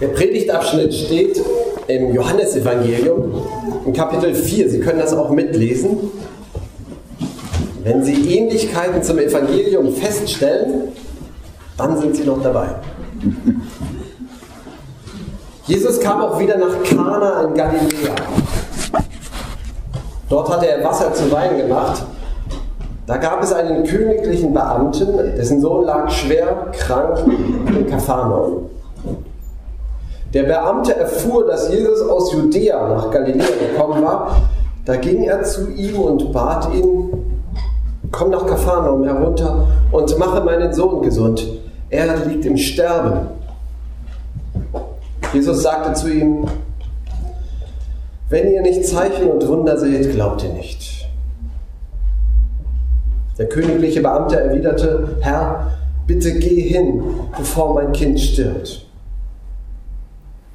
Der Predigtabschnitt steht im Johannesevangelium in Kapitel 4. Sie können das auch mitlesen. Wenn Sie Ähnlichkeiten zum Evangelium feststellen, dann sind Sie noch dabei. Jesus kam auch wieder nach Kana in Galiläa. Dort hatte er Wasser zu Wein gemacht. Da gab es einen königlichen Beamten, dessen Sohn lag schwer krank in Kapharnaum. Der Beamte erfuhr, dass Jesus aus Judäa nach Galiläa gekommen war. Da ging er zu ihm und bat ihn, komm nach Kapharnaum herunter und mache meinen Sohn gesund. Er liegt im Sterben. Jesus sagte zu ihm, wenn ihr nicht Zeichen und Wunder seht, glaubt ihr nicht. Der königliche Beamte erwiderte, Herr, bitte geh hin, bevor mein Kind stirbt.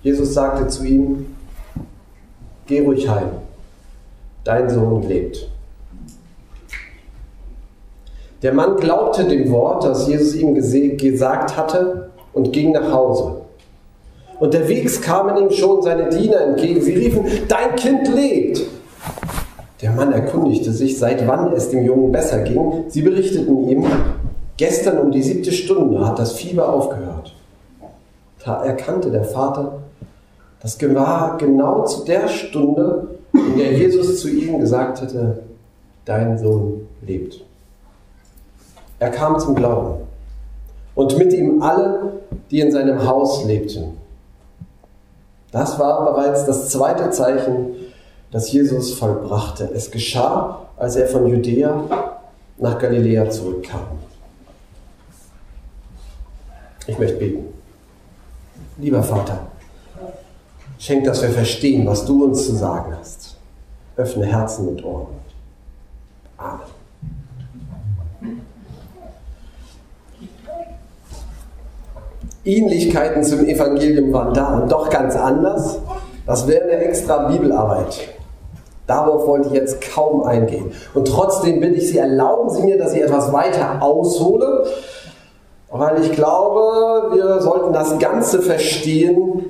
Jesus sagte zu ihm, geh ruhig heim, dein Sohn lebt. Der Mann glaubte dem Wort, das Jesus ihm gesagt hatte, und ging nach Hause. Unterwegs kamen ihm schon seine Diener entgegen. Sie riefen, dein Kind lebt. Der Mann erkundigte sich, seit wann es dem Jungen besser ging. Sie berichteten ihm, gestern um die siebte Stunde hat das Fieber aufgehört. Da erkannte der Vater, das war genau zu der Stunde, in der Jesus zu ihm gesagt hatte, dein Sohn lebt. Er kam zum Glauben und mit ihm alle, die in seinem Haus lebten. Das war bereits das zweite Zeichen, das Jesus vollbrachte. Es geschah, als er von Judäa nach Galiläa zurückkam. Ich möchte beten. Lieber Vater, Schenk, dass wir verstehen, was du uns zu sagen hast. Öffne Herzen und Ohren. Amen. Ähnlichkeiten zum Evangelium waren da und doch ganz anders. Das wäre eine extra Bibelarbeit. Darauf wollte ich jetzt kaum eingehen. Und trotzdem bitte ich Sie, erlauben Sie mir, dass ich etwas weiter aushole, weil ich glaube, wir sollten das Ganze verstehen,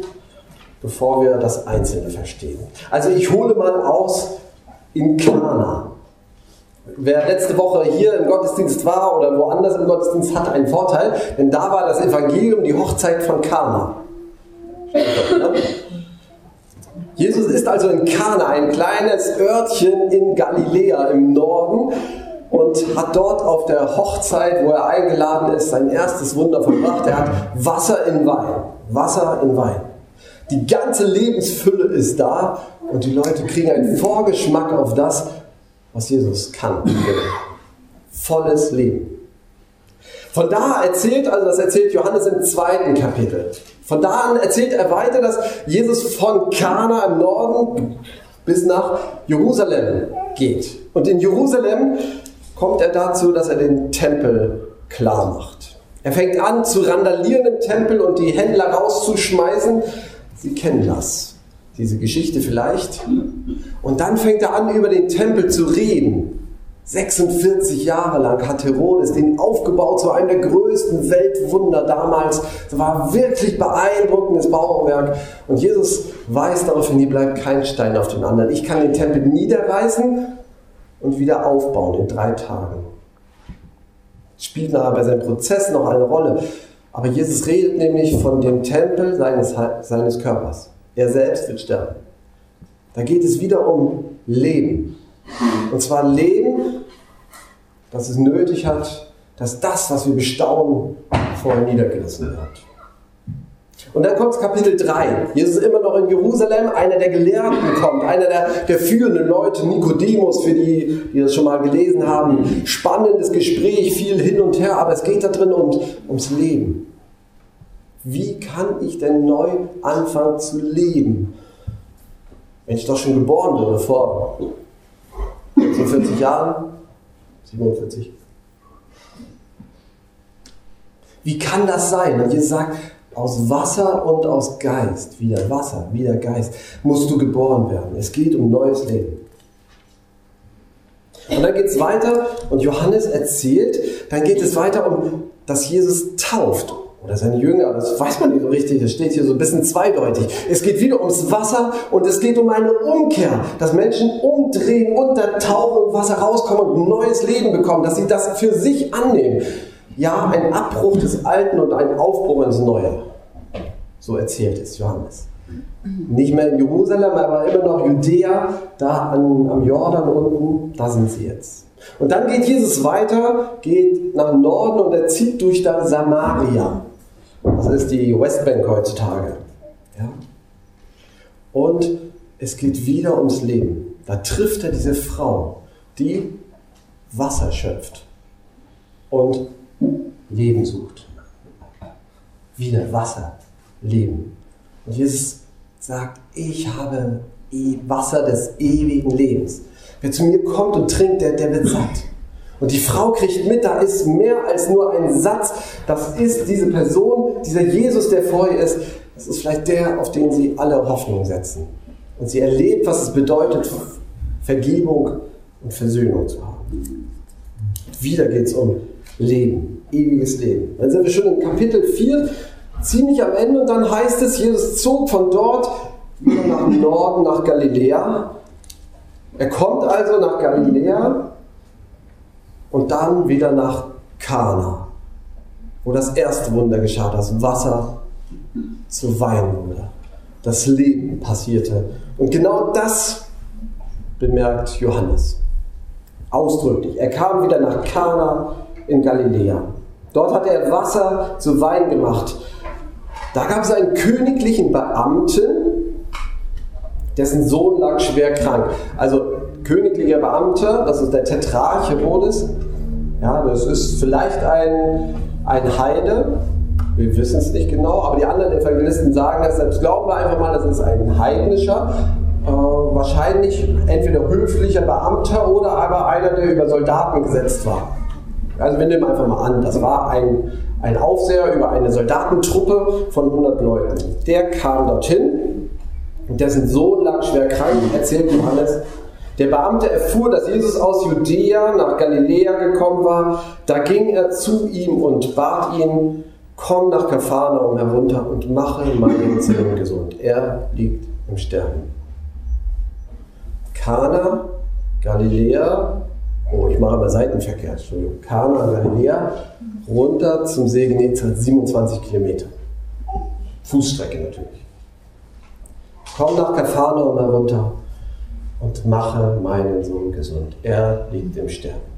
bevor wir das Einzelne verstehen. Also ich hole mal aus in Kana. Wer letzte Woche hier im Gottesdienst war oder woanders im Gottesdienst, hat einen Vorteil, denn da war das Evangelium die Hochzeit von Kana. Jesus ist also in Kana, ein kleines Örtchen in Galiläa im Norden und hat dort auf der Hochzeit, wo er eingeladen ist, sein erstes Wunder vollbracht. Er hat Wasser in Wein. Wasser in Wein. Die ganze Lebensfülle ist da und die Leute kriegen einen Vorgeschmack auf das, was Jesus kann. Volles Leben. Von da erzählt, also das erzählt Johannes im zweiten Kapitel. Von da an erzählt er weiter, dass Jesus von Kana im Norden bis nach Jerusalem geht. Und in Jerusalem kommt er dazu, dass er den Tempel klar macht. Er fängt an zu randalieren im Tempel und die Händler rauszuschmeißen Sie kennen das, diese Geschichte vielleicht. Und dann fängt er an, über den Tempel zu reden. 46 Jahre lang hat Herodes den aufgebaut zu einem der größten Weltwunder damals. Es war wirklich beeindruckendes Bauwerk. Und Jesus weiß darauf hin, hier bleibt kein Stein auf dem anderen. Ich kann den Tempel niederreißen und wieder aufbauen in drei Tagen. Spielt nachher bei seinem Prozess noch eine Rolle. Aber Jesus redet nämlich von dem Tempel seines, seines Körpers. Er selbst wird sterben. Da geht es wieder um Leben. Und zwar Leben, das es nötig hat, dass das, was wir bestaunen, vorher niedergelassen wird. Und dann kommt Kapitel 3. Jesus ist immer noch in Jerusalem, einer der Gelehrten kommt, einer der, der führenden Leute, Nikodemus, für die, die das schon mal gelesen haben. Spannendes Gespräch, viel hin und her, aber es geht da drin um, ums Leben. Wie kann ich denn neu anfangen zu leben? Wenn ich doch schon geboren wurde vor 46 Jahren, 47. Wie kann das sein? Und Jesus sagt, aus Wasser und aus Geist, wieder Wasser, wieder Geist, musst du geboren werden. Es geht um neues Leben. Und dann geht es weiter und Johannes erzählt, dann geht es weiter um, dass Jesus tauft oder seine Jünger, das weiß man nicht so richtig, das steht hier so ein bisschen zweideutig. Es geht wieder ums Wasser und es geht um eine Umkehr, dass Menschen umdrehen, untertauchen und Wasser rauskommen und ein neues Leben bekommen, dass sie das für sich annehmen. Ja, ein Abbruch des Alten und ein Aufbruch ins Neue. So erzählt es Johannes. Nicht mehr in Jerusalem, aber immer noch Judäa, da an, am Jordan unten, da sind sie jetzt. Und dann geht Jesus weiter, geht nach Norden und er zieht durch dann Samaria. Das ist die Westbank heutzutage. Ja? Und es geht wieder ums Leben. Da trifft er diese Frau, die Wasser schöpft und Leben sucht. Wieder Wasser, Leben. Und Jesus sagt, ich habe Wasser des ewigen Lebens. Wer zu mir kommt und trinkt, der, der wird satt. Und die Frau kriegt mit, da ist mehr als nur ein Satz. Das ist diese Person, dieser Jesus, der vor ihr ist. Das ist vielleicht der, auf den sie alle Hoffnung setzen. Und sie erlebt, was es bedeutet, Vergebung und Versöhnung zu haben. Wieder geht es um Leben, ewiges Leben. Dann sind wir schon in Kapitel 4, ziemlich am Ende, und dann heißt es, Jesus zog von dort nach Norden, nach Galiläa. Er kommt also nach Galiläa und dann wieder nach Kana, wo das erste Wunder geschah, das Wasser zu Wein wurde, das Leben passierte. Und genau das bemerkt Johannes ausdrücklich. Er kam wieder nach Kana in Galiläa. Dort hat er Wasser zu Wein gemacht. Da gab es einen königlichen Beamten, dessen Sohn lag schwer krank. Also königlicher Beamter, das ist der Tetrarch Herodes, ja, das ist vielleicht ein, ein Heide, wir wissen es nicht genau, aber die anderen Evangelisten sagen das, selbst glauben wir einfach mal, das ist ein heidnischer, äh, wahrscheinlich entweder höflicher Beamter oder aber einer, der über Soldaten gesetzt war. Also wir nehmen einfach mal an, das war ein, ein Aufseher über eine Soldatentruppe von 100 Leuten. Der kam dorthin, dessen Sohn lag schwer krank, erzählt Johannes, der Beamte erfuhr, dass Jesus aus Judäa nach Galiläa gekommen war. Da ging er zu ihm und bat ihn, komm nach Kapharnaum herunter und mache meinen Sohn gesund. Er liegt im Sterben. Kana, Galiläa, oh, ich mache mal Seitenverkehr, Entschuldigung. Kana, Galiläa, runter zum See Genezareth, 27 Kilometer. Fußstrecke natürlich. Komm nach Kapharnaum herunter und mache meinen Sohn gesund. Er liegt im Sterben.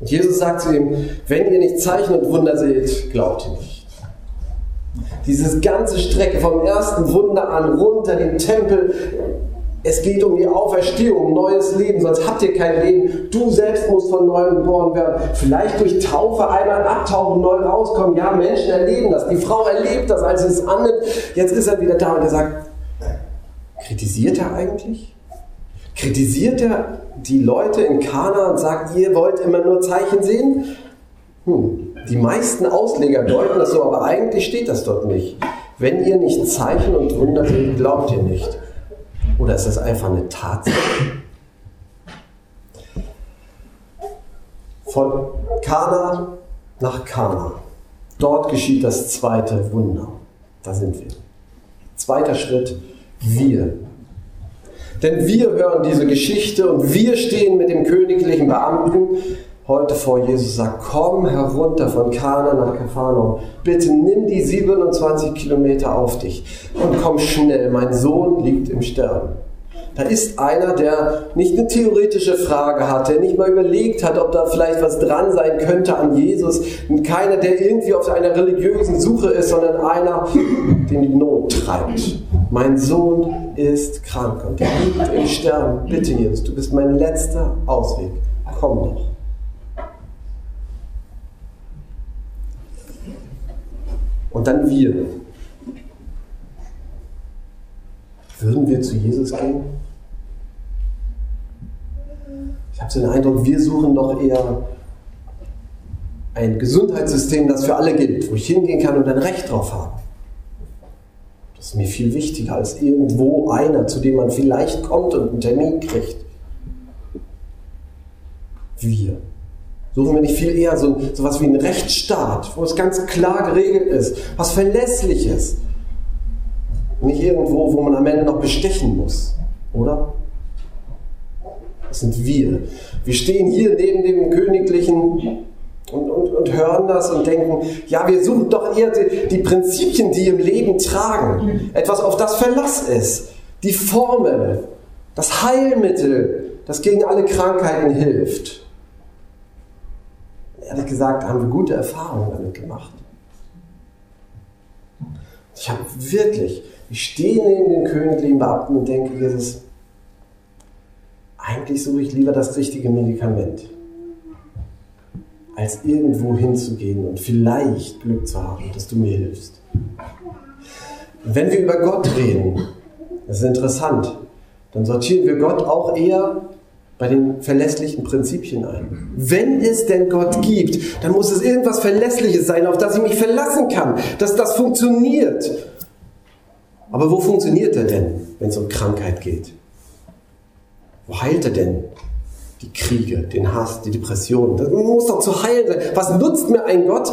Und Jesus sagt zu ihm, wenn ihr nicht Zeichen und Wunder seht, glaubt ihr nicht. Diese ganze Strecke vom ersten Wunder an runter den Tempel, es geht um die Auferstehung, neues Leben, sonst habt ihr kein Leben. Du selbst musst von neuem geboren werden. Vielleicht durch Taufe einmal abtauchen, neu rauskommen. Ja, Menschen erleben das. Die Frau erlebt das, als sie es annimmt. Jetzt ist er wieder da und er sagt, Kritisiert er eigentlich? Kritisiert er die Leute in Kana und sagt, ihr wollt immer nur Zeichen sehen? Hm. Die meisten Ausleger deuten das so, aber eigentlich steht das dort nicht. Wenn ihr nicht Zeichen und Wunder seht, glaubt ihr nicht. Oder ist das einfach eine Tatsache? Von Kana nach Kana. Dort geschieht das zweite Wunder. Da sind wir. Zweiter Schritt, wir. Denn wir hören diese Geschichte und wir stehen mit dem königlichen Beamten heute vor Jesus sagt, komm herunter von Kana nach Kapharnaum. Bitte nimm die 27 Kilometer auf dich und komm schnell. Mein Sohn liegt im Sterben. Da ist einer, der nicht eine theoretische Frage hat, der nicht mal überlegt hat, ob da vielleicht was dran sein könnte an Jesus. Keiner, der irgendwie auf einer religiösen Suche ist, sondern einer, den die Not treibt. Mein Sohn ist krank und er liegt im Sterben. Bitte, Jesus, du bist mein letzter Ausweg. Komm doch. Und dann wir. Würden wir zu Jesus gehen? Ich habe so den Eindruck, wir suchen doch eher ein Gesundheitssystem, das für alle gilt, wo ich hingehen kann und ein Recht drauf habe. Das ist mir viel wichtiger als irgendwo einer, zu dem man vielleicht kommt und einen Termin kriegt. Wir. Suchen wir nicht viel eher so, so was wie einen Rechtsstaat, wo es ganz klar geregelt ist, was Verlässliches. Nicht irgendwo, wo man am Ende noch bestechen muss, oder? Das sind wir. Wir stehen hier neben dem königlichen und, und, und hören das und denken, ja, wir suchen doch eher die, die Prinzipien, die im Leben tragen. Etwas, auf das Verlass ist. Die Formel, das Heilmittel, das gegen alle Krankheiten hilft ehrlich gesagt, haben wir gute Erfahrungen damit gemacht. Ich habe wirklich, ich stehe neben den königlichen Beamten und denke, Jesus, eigentlich suche ich lieber das richtige Medikament, als irgendwo hinzugehen und vielleicht Glück zu haben, dass du mir hilfst. wenn wir über Gott reden, das ist interessant, dann sortieren wir Gott auch eher bei den verlässlichen Prinzipien ein. Wenn es denn Gott gibt, dann muss es irgendwas Verlässliches sein, auf das ich mich verlassen kann, dass das funktioniert. Aber wo funktioniert er denn, wenn es um Krankheit geht? Wo heilt er denn die Kriege, den Hass, die Depressionen? Das muss doch zu heilen sein. Was nutzt mir ein Gott,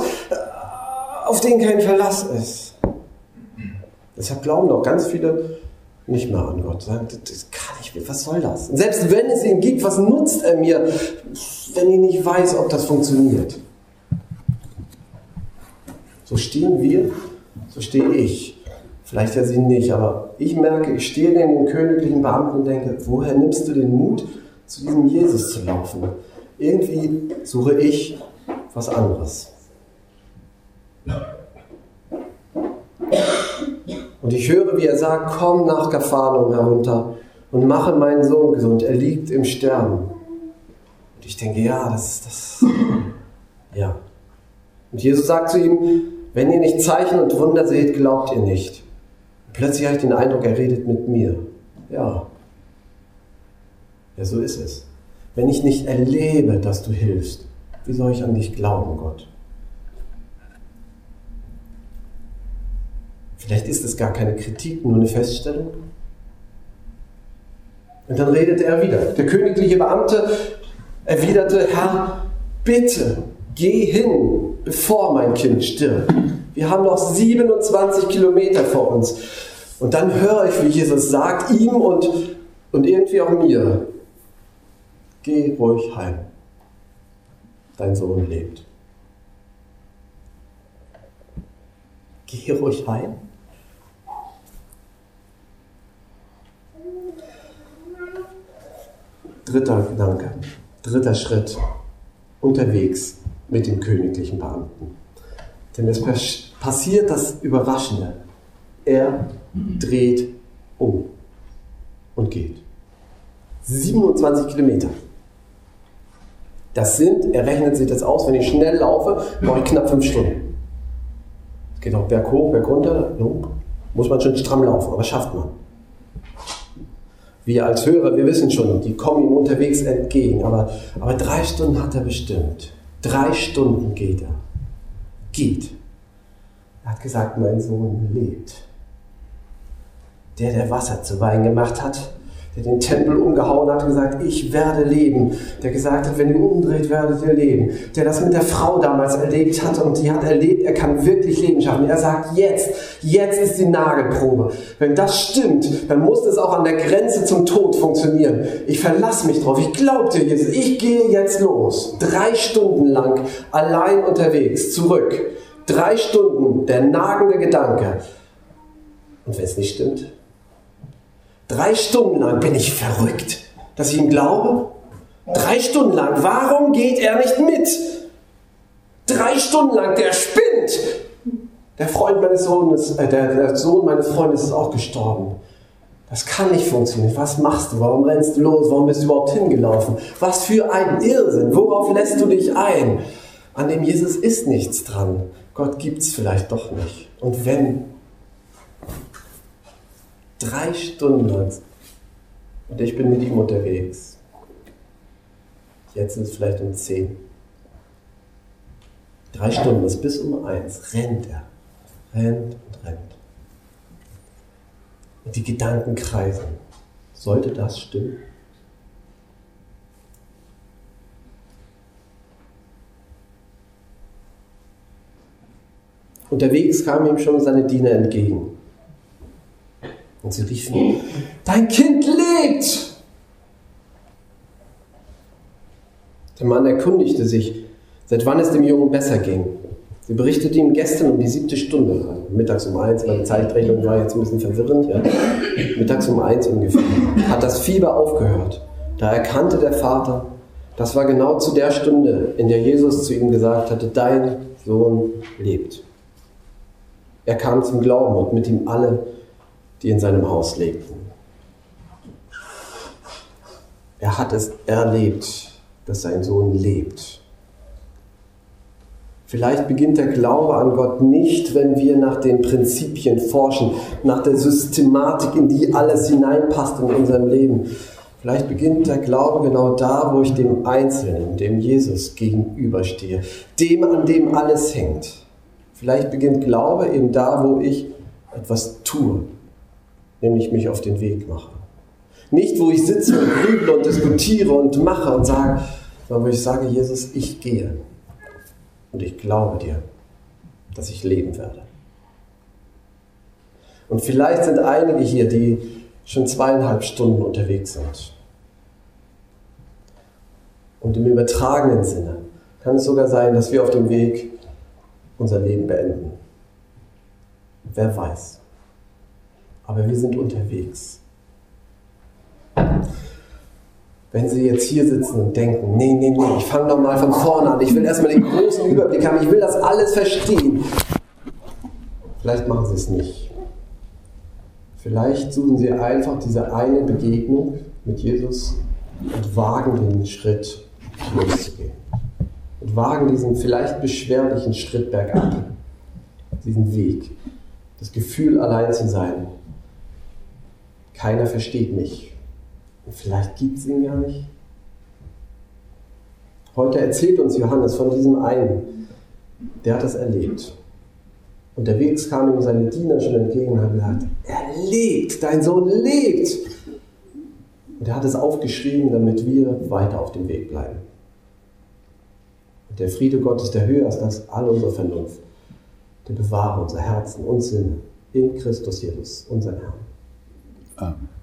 auf den kein Verlass ist? Deshalb glauben doch ganz viele nicht mehr an Gott. Das kann ich was soll das? Und selbst wenn es ihn gibt, was nutzt er mir, wenn ich nicht weiß, ob das funktioniert? So stehen wir, so stehe ich. Vielleicht ja sie nicht, aber ich merke, ich stehe neben den königlichen Beamten und denke, woher nimmst du den Mut, zu diesem Jesus zu laufen? Irgendwie suche ich was anderes. Und ich höre, wie er sagt, komm nach Kapharnaum herunter und mache meinen Sohn gesund. Er liegt im Sterben. Und ich denke, ja, das ist das. Ja. Und Jesus sagt zu ihm, wenn ihr nicht Zeichen und Wunder seht, glaubt ihr nicht. Und plötzlich habe ich den Eindruck, er redet mit mir. Ja. Ja, so ist es. Wenn ich nicht erlebe, dass du hilfst, wie soll ich an dich glauben, Gott? Vielleicht ist es gar keine Kritik, nur eine Feststellung. Und dann redete er wieder. Der königliche Beamte erwiderte, Herr, bitte, geh hin, bevor mein Kind stirbt. Wir haben noch 27 Kilometer vor uns. Und dann höre ich, wie Jesus sagt, ihm und, und irgendwie auch mir, geh ruhig heim. Dein Sohn lebt. Geh ruhig heim. Dritter Gedanke, dritter Schritt, unterwegs mit dem königlichen Beamten. Denn es passiert das Überraschende. Er dreht um und geht. 27 Kilometer. Das sind, er rechnet sich das aus, wenn ich schnell laufe, brauche ich knapp fünf Stunden. Es geht auch berghoch, bergunter, muss man schon stramm laufen, aber schafft man. Wir als Hörer, wir wissen schon, die kommen ihm unterwegs entgegen, aber, aber drei Stunden hat er bestimmt. Drei Stunden geht er. Geht. Er hat gesagt, mein Sohn lebt. Der, der Wasser zu Wein gemacht hat, der den Tempel umgehauen hat und gesagt, ich werde leben. Der gesagt hat, wenn ihr umdreht, werdet ihr leben. Der das mit der Frau damals erlebt hat und die hat erlebt, er kann wirklich Leben schaffen. Er sagt, jetzt, jetzt ist die Nagelprobe. Wenn das stimmt, dann muss es auch an der Grenze zum Tod funktionieren. Ich verlasse mich drauf. Ich glaube dir, Jesus. Ich gehe jetzt los. Drei Stunden lang allein unterwegs, zurück. Drei Stunden, der nagende Gedanke. Und wenn es nicht stimmt, Drei Stunden lang bin ich verrückt, dass ich ihm glaube. Drei Stunden lang, warum geht er nicht mit? Drei Stunden lang, der spinnt. Der Freund meines Sohnes, äh, der, der Sohn meines Freundes ist auch gestorben. Das kann nicht funktionieren. Was machst du? Warum rennst du los? Warum bist du überhaupt hingelaufen? Was für ein Irrsinn. Worauf lässt du dich ein? An dem Jesus ist nichts dran. Gott gibt es vielleicht doch nicht. Und wenn, Drei Stunden. Und ich bin mit ihm unterwegs. Jetzt ist es vielleicht um zehn. Drei Stunden, ist bis um eins, rennt er. Rennt und rennt. Und die Gedanken kreisen. Sollte das stimmen? Unterwegs kamen ihm schon seine Diener entgegen. Und sie riefen, dein Kind lebt! Der Mann erkundigte sich, seit wann es dem Jungen besser ging. Sie berichtete ihm gestern um die siebte Stunde, mittags um eins, meine Zeitrechnung war jetzt ein bisschen verwirrend, ja. mittags um eins ungefähr, hat das Fieber aufgehört. Da erkannte der Vater, das war genau zu der Stunde, in der Jesus zu ihm gesagt hatte, dein Sohn lebt. Er kam zum Glauben und mit ihm alle, die in seinem Haus lebten. Er hat es erlebt, dass sein Sohn lebt. Vielleicht beginnt der Glaube an Gott nicht, wenn wir nach den Prinzipien forschen, nach der Systematik, in die alles hineinpasst in unserem Leben. Vielleicht beginnt der Glaube genau da, wo ich dem Einzelnen, dem Jesus gegenüberstehe, dem, an dem alles hängt. Vielleicht beginnt Glaube eben da, wo ich etwas tue, nämlich mich auf den Weg mache. Nicht, wo ich sitze und grüble und diskutiere und mache und sage, sondern wo ich sage, Jesus, ich gehe. Und ich glaube dir, dass ich leben werde. Und vielleicht sind einige hier, die schon zweieinhalb Stunden unterwegs sind. Und im übertragenen Sinne kann es sogar sein, dass wir auf dem Weg unser Leben beenden. Wer weiß. Aber wir sind unterwegs. Wenn Sie jetzt hier sitzen und denken, nee, nee, nee, ich fange doch mal von vorne an, ich will erstmal den großen Überblick haben, ich will das alles verstehen. Vielleicht machen Sie es nicht. Vielleicht suchen Sie einfach diese eine Begegnung mit Jesus und wagen den Schritt loszugehen. Und wagen diesen vielleicht beschwerlichen Schritt bergab. Diesen Weg. Das Gefühl, allein zu sein. Keiner versteht mich. Und vielleicht gibt es ihn gar nicht. Heute erzählt uns Johannes von diesem einen, der hat das erlebt. Unterwegs kamen ihm seine Diener schon entgegen und haben gesagt, er lebt, dein Sohn lebt. Und er hat es aufgeschrieben, damit wir weiter auf dem Weg bleiben. Und der Friede Gottes, der höher ist als all unsere Vernunft, der bewahre unser Herzen und Sinne in Christus Jesus, unseren Herrn. Amen.